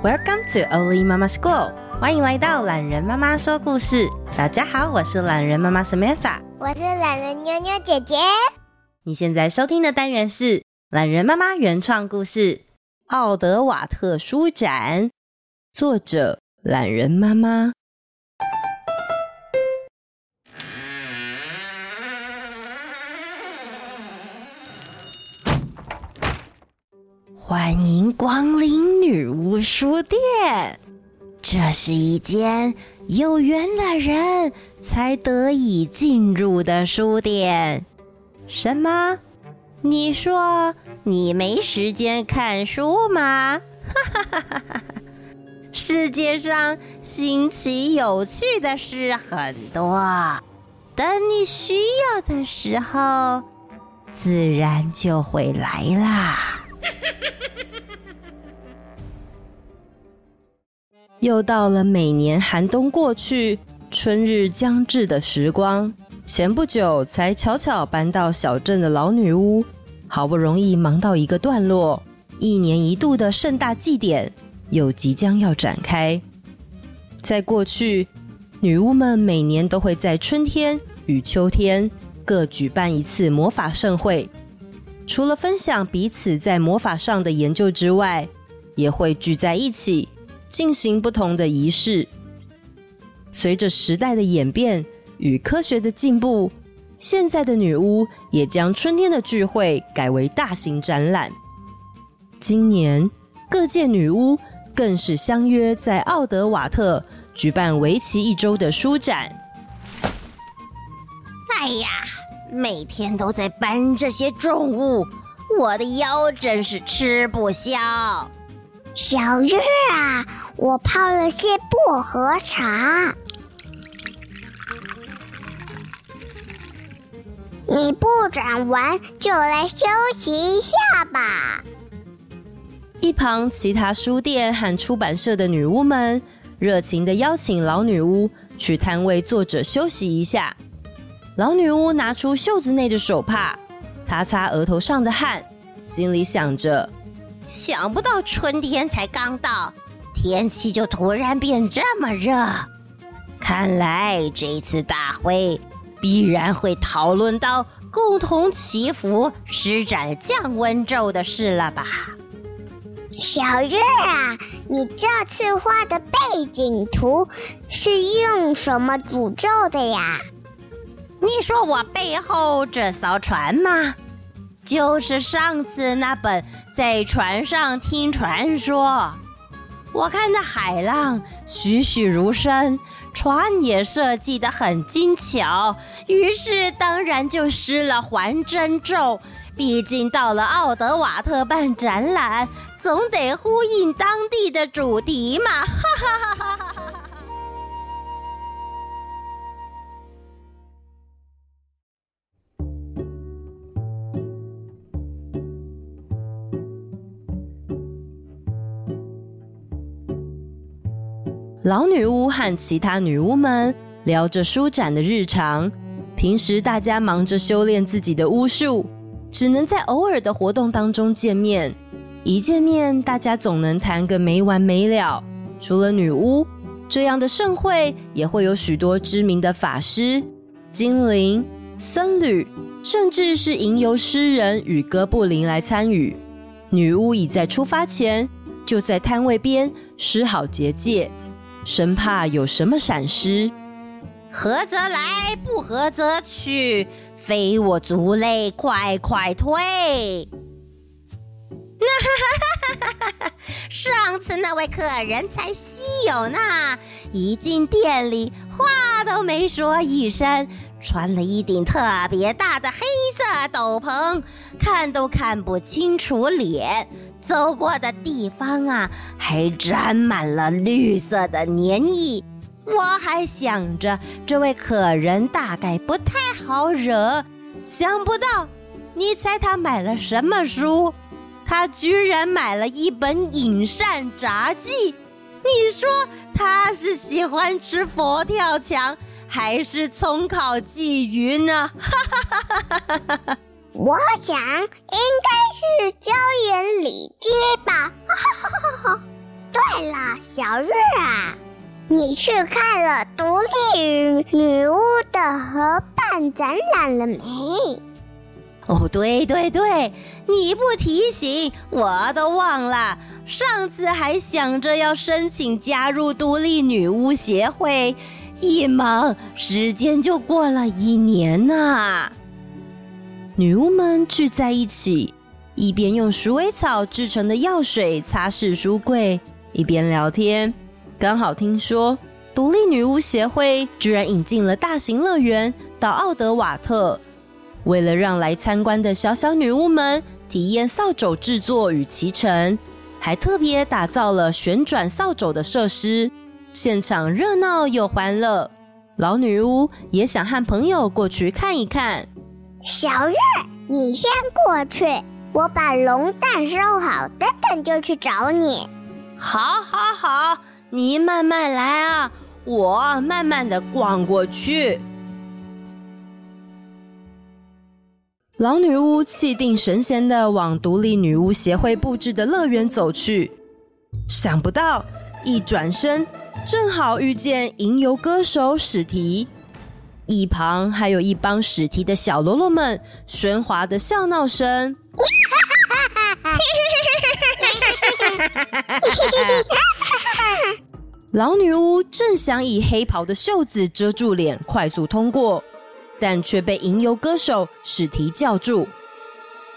Welcome to Oli Mama School，欢迎来到懒人妈妈说故事。大家好，我是懒人妈妈 Samantha，我是懒人妞妞姐姐。你现在收听的单元是懒人妈妈原创故事《奥德瓦特书展》，作者懒人妈妈。欢迎光临女巫书店，这是一间有缘的人才得以进入的书店。什么？你说你没时间看书吗？哈哈哈哈哈！世界上新奇有趣的事很多，等你需要的时候，自然就会来啦。又到了每年寒冬过去、春日将至的时光。前不久才巧巧搬到小镇的老女巫，好不容易忙到一个段落，一年一度的盛大祭典又即将要展开。在过去，女巫们每年都会在春天与秋天各举办一次魔法盛会。除了分享彼此在魔法上的研究之外，也会聚在一起进行不同的仪式。随着时代的演变与科学的进步，现在的女巫也将春天的聚会改为大型展览。今年，各界女巫更是相约在奥德瓦特举办为期一周的书展。哎呀！每天都在搬这些重物，我的腰真是吃不消。小日啊，我泡了些薄荷茶，你布展完就来休息一下吧。一旁其他书店和出版社的女巫们热情的邀请老女巫去摊位坐着休息一下。老女巫拿出袖子内的手帕，擦擦额头上的汗，心里想着：想不到春天才刚到，天气就突然变这么热。看来这次大会必然会讨论到共同祈福施展降温咒的事了吧？小日啊，你这次画的背景图是用什么诅咒的呀？你说我背后这艘船吗？就是上次那本在船上听传说。我看那海浪栩栩如生，船也设计得很精巧，于是当然就施了还真咒。毕竟到了奥德瓦特办展览，总得呼应当地的主题嘛！哈哈哈哈哈老女巫和其他女巫们聊着书展的日常。平时大家忙着修炼自己的巫术，只能在偶尔的活动当中见面。一见面，大家总能谈个没完没了。除了女巫，这样的盛会也会有许多知名的法师、精灵、僧侣、甚至是吟游诗人与哥布林来参与。女巫已在出发前就在摊位边施好结界，生怕有什么闪失。合则来，不合则去，非我族类，快快退！上次那位客人才稀有呢，一进店里话都没说一声，穿了一顶特别大的黑色斗篷，看都看不清楚脸，走过的地方啊，还沾满了绿色的粘液。我还想着这位客人大概不太好惹，想不到，你猜他买了什么书？他居然买了一本《隐善札记》。你说他是喜欢吃佛跳墙，还是葱烤鲫鱼呢？哈哈哈哈哈哈我想应该是椒盐里脊吧。对了，小日啊。你去看了独立女巫的合办展览了没？哦，对对对，你不提醒我都忘了。上次还想着要申请加入独立女巫协会，一忙时间就过了一年呐。女巫们聚在一起，一边用鼠尾草制成的药水擦拭书柜，一边聊天。刚好听说，独立女巫协会居然引进了大型乐园到奥德瓦特，为了让来参观的小小女巫们体验扫帚制作与骑乘，还特别打造了旋转扫帚的设施，现场热闹又欢乐。老女巫也想和朋友过去看一看。小月，你先过去，我把龙蛋收好，等等就去找你。好，好，好。你慢慢来啊，我慢慢的逛过去。老女巫气定神闲的往独立女巫协会布置的乐园走去，想不到一转身，正好遇见吟游歌手史提，一旁还有一帮史提的小喽啰们喧哗的笑闹声。老女巫正想以黑袍的袖子遮住脸，快速通过，但却被吟游歌手史提叫住。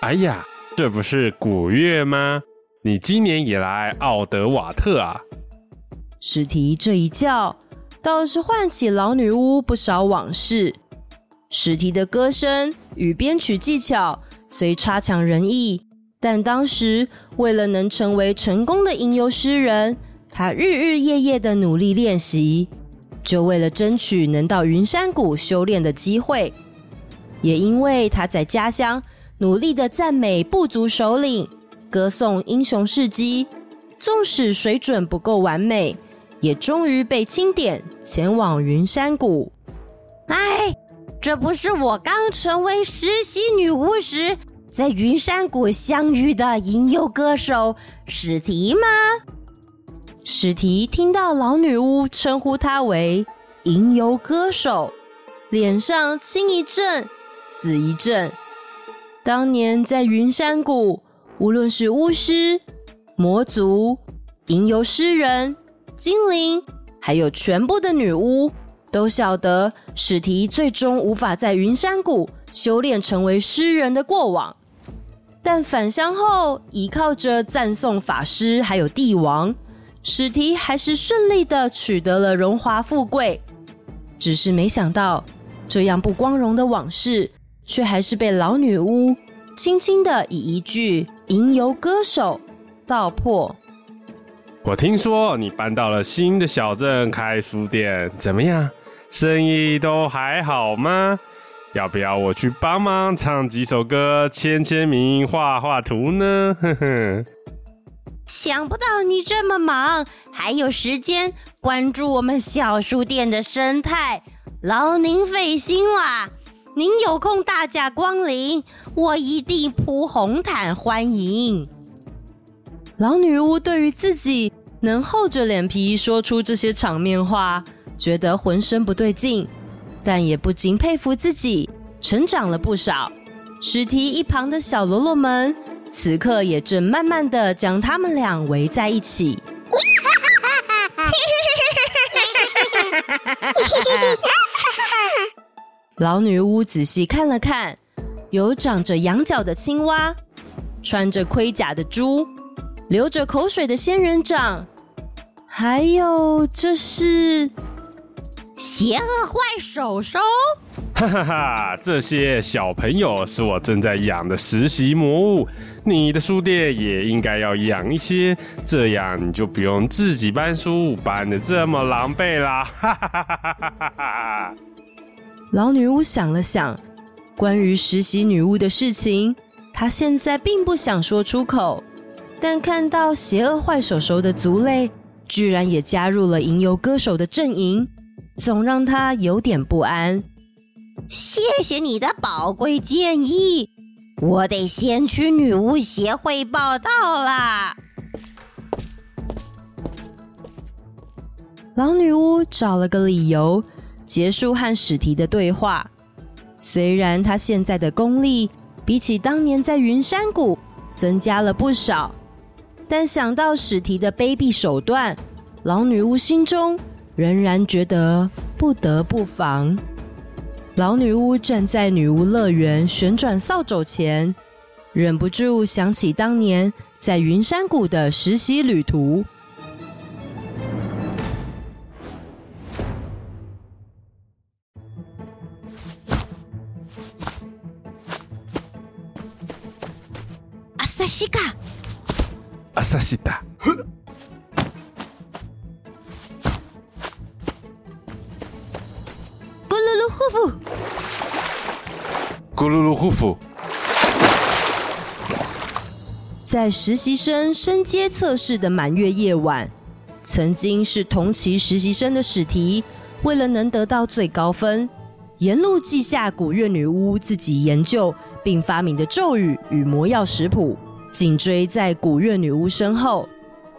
哎呀，这不是古月吗？你今年也来奥德瓦特啊？史提这一叫，倒是唤起老女巫不少往事。史提的歌声与编曲技巧虽差强人意，但当时为了能成为成功的吟游诗人。他日日夜夜的努力练习，就为了争取能到云山谷修炼的机会。也因为他在家乡努力的赞美部族首领，歌颂英雄事迹，纵使水准不够完美，也终于被钦点前往云山谷。哎，这不是我刚成为实习女巫时在云山谷相遇的吟游歌手史提吗？史提听到老女巫称呼他为吟游歌手，脸上青一阵，紫一阵。当年在云山谷，无论是巫师、魔族、吟游诗人、精灵，还有全部的女巫，都晓得史提最终无法在云山谷修炼成为诗人的过往。但返乡后，依靠着赞颂法师还有帝王。史提还是顺利的取得了荣华富贵，只是没想到，这样不光荣的往事，却还是被老女巫轻轻的以一句“吟游歌手”道破。我听说你搬到了新的小镇开书店，怎么样？生意都还好吗？要不要我去帮忙唱几首歌、签签名、画画图呢？呵呵。想不到你这么忙，还有时间关注我们小书店的生态，劳您费心啦！您有空大驾光临，我一定铺红毯欢迎。老女巫对于自己能厚着脸皮说出这些场面话，觉得浑身不对劲，但也不禁佩服自己成长了不少。史提一旁的小喽啰们，此刻也正慢慢的将他们俩围在一起。老女巫仔细看了看，有长着羊角的青蛙，穿着盔甲的猪，流着口水的仙人掌，还有这是邪恶坏手手。哈哈哈！这些小朋友是我正在养的实习魔物，你的书店也应该要养一些，这样你就不用自己搬书搬的这么狼狈啦！哈哈哈哈哈哈！老女巫想了想，关于实习女巫的事情，她现在并不想说出口，但看到邪恶坏手手的族类居然也加入了吟游歌手的阵营，总让他有点不安。谢谢你的宝贵建议，我得先去女巫协会报到啦。老女巫找了个理由，结束和史提的对话。虽然她现在的功力比起当年在云山谷增加了不少，但想到史提的卑鄙手段，老女巫心中仍然觉得不得不防。老女巫站在女巫乐园旋转扫帚前，忍不住想起当年在云山谷的实习旅途。阿萨西卡，阿萨西达。咕噜噜呼呼，在实习生升阶测试的满月夜晚，曾经是同期实习生的史提，为了能得到最高分，沿路记下古月女巫自己研究并发明的咒语与魔药食谱，紧追在古月女巫身后。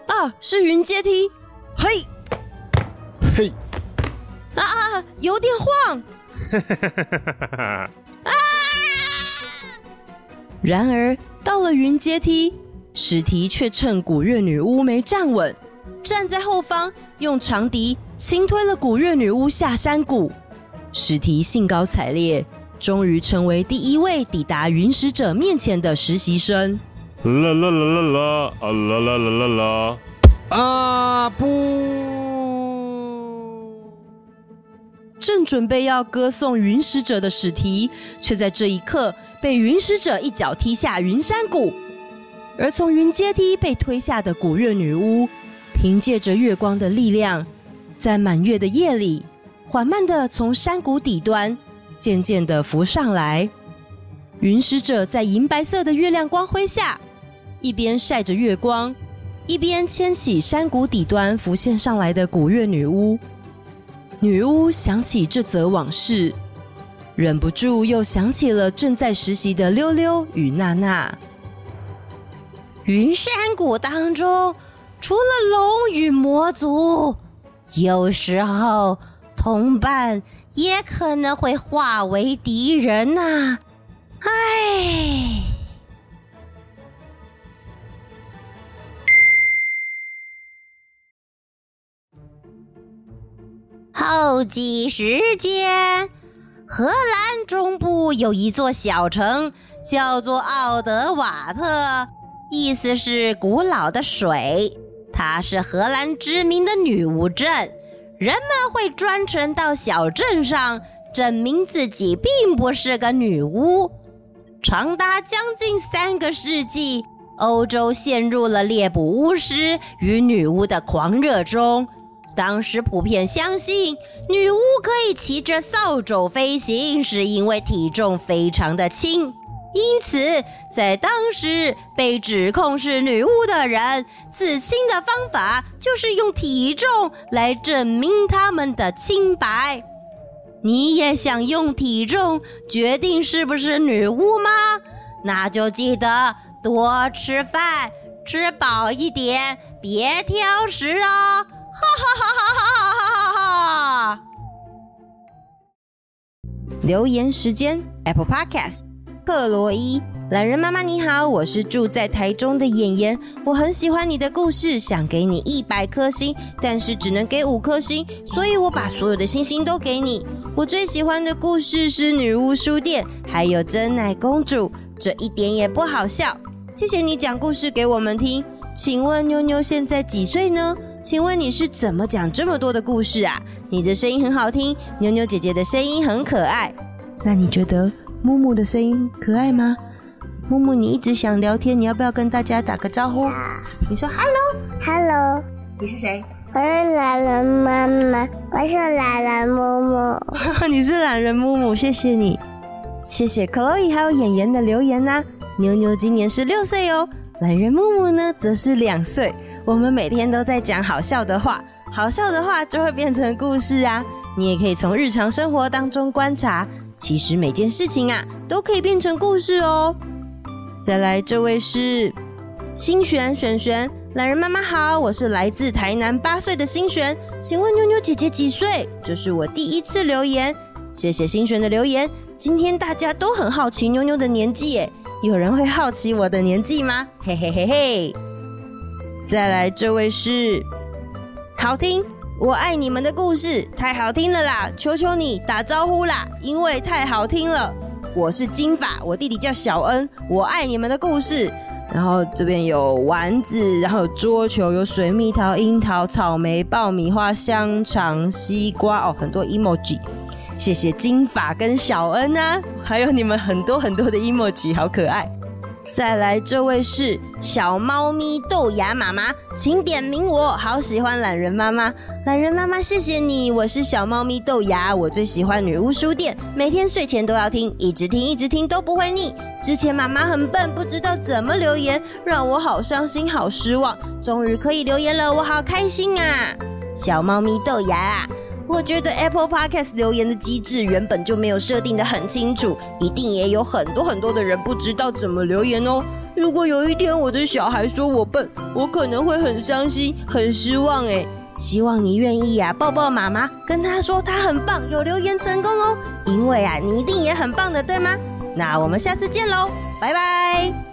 啊，是云阶梯！嘿，嘿，啊啊，有点晃！啊！然而到了云阶梯，史提却趁古月女巫没站稳，站在后方用长笛轻推了古月女巫下山谷。史提兴高采烈，终于成为第一位抵达云使者面前的实习生。啦啦啦啦啦啊啦啦啦啦啦啊不！正准备要歌颂云使者的史提，却在这一刻被云使者一脚踢下云山谷。而从云阶梯被推下的古月女巫，凭借着月光的力量，在满月的夜里，缓慢地从山谷底端渐渐地浮上来。云使者在银白色的月亮光辉下，一边晒着月光，一边牵起山谷底端浮现上来的古月女巫。女巫想起这则往事，忍不住又想起了正在实习的溜溜与娜娜。云山谷当中，除了龙与魔族，有时候同伴也可能会化为敌人呐、啊。唉。后记时间：荷兰中部有一座小城，叫做奥德瓦特，意思是古老的水。它是荷兰知名的女巫镇，人们会专程到小镇上证明自己并不是个女巫。长达将近三个世纪，欧洲陷入了猎捕巫师与女巫的狂热中。当时普遍相信女巫可以骑着扫帚飞行，是因为体重非常的轻。因此，在当时被指控是女巫的人，自清的方法就是用体重来证明他们的清白。你也想用体重决定是不是女巫吗？那就记得多吃饭，吃饱一点，别挑食哦。哈哈留言时间，Apple Podcast，克罗伊。懒人妈妈你好，我是住在台中的妍妍，我很喜欢你的故事，想给你一百颗星，但是只能给五颗星，所以我把所有的星星都给你。我最喜欢的故事是女巫书店，还有珍奶公主，这一点也不好笑。谢谢你讲故事给我们听。请问妞妞现在几岁呢？请问你是怎么讲这么多的故事啊？你的声音很好听，妞妞姐姐的声音很可爱。那你觉得木木的声音可爱吗？木木，你一直想聊天，你要不要跟大家打个招呼？你说 “hello”，“hello”，你是谁？我是懒人妈妈，我是懒人木木。你是懒人木木，谢谢你，谢谢 Chloe 还有妍妍的留言呐、啊。妞妞今年是六岁哦，懒人木木呢则是两岁。我们每天都在讲好笑的话，好笑的话就会变成故事啊。你也可以从日常生活当中观察，其实每件事情啊都可以变成故事哦。再来，这位是新璇璇璇，懒人妈妈好，我是来自台南八岁的新璇，请问妞妞姐姐几岁？这是我第一次留言，谢谢新璇的留言。今天大家都很好奇妞妞的年纪，耶，有人会好奇我的年纪吗？嘿嘿嘿嘿。再来，这位是好听，我爱你们的故事太好听了啦，求求你打招呼啦，因为太好听了。我是金发，我弟弟叫小恩。我爱你们的故事。然后这边有丸子，然后有桌球，有水蜜桃、樱桃、草莓、爆米花、香肠、西瓜哦，很多 emoji。谢谢金发跟小恩啊，还有你们很多很多的 emoji，好可爱。再来，这位是小猫咪豆芽妈妈，请点名我，好喜欢懒人妈妈。懒人妈妈，谢谢你，我是小猫咪豆芽，我最喜欢女巫书店，每天睡前都要听，一直听一直听都不会腻。之前妈妈很笨，不知道怎么留言，让我好伤心好失望，终于可以留言了，我好开心啊！小猫咪豆芽啊。我觉得 Apple Podcast 留言的机制原本就没有设定得很清楚，一定也有很多很多的人不知道怎么留言哦。如果有一天我的小孩说我笨，我可能会很伤心、很失望诶。希望你愿意啊，抱抱妈妈，跟她说她很棒，有留言成功哦。因为啊，你一定也很棒的，对吗？那我们下次见喽，拜拜。